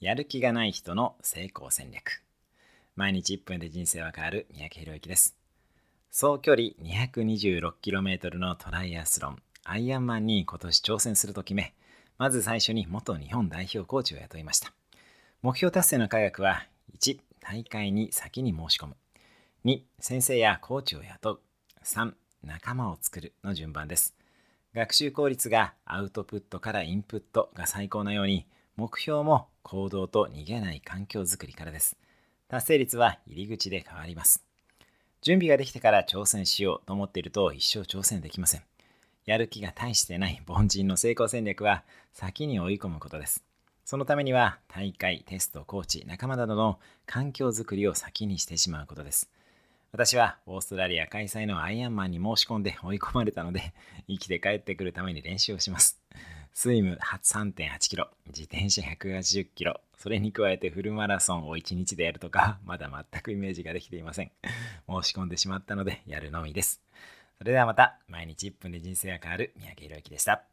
やる気がない人の成功戦略。毎日1分で人生は変わる三宅宏之です。総距離 226km のトライアスロンアイアンマンに今年挑戦すると決めまず最初に元日本代表コーチを雇いました。目標達成の科学は1大会に先に申し込む。2先生やコーチを雇う。3仲間を作るの順番です。学習効率がアウトプットからインプットが最高なように目標も行動と逃げない環境づくりからです。達成率は入り口で変わります。準備ができてから挑戦しようと思っていると一生挑戦できません。やる気が大してない凡人の成功戦略は先に追い込むことです。そのためには大会、テスト、コーチ、仲間などの環境づくりを先にしてしまうことです。私はオーストラリア開催のアイアンマンに申し込んで追い込まれたので、生きて帰ってくるために練習をします。スイム3.8キロ、自転車180キロ、それに加えてフルマラソンを1日でやるとか、まだ全くイメージができていません。申し込んでしまったので、やるのみです。それではまた、毎日1分で人生が変わる三宅宏之でした。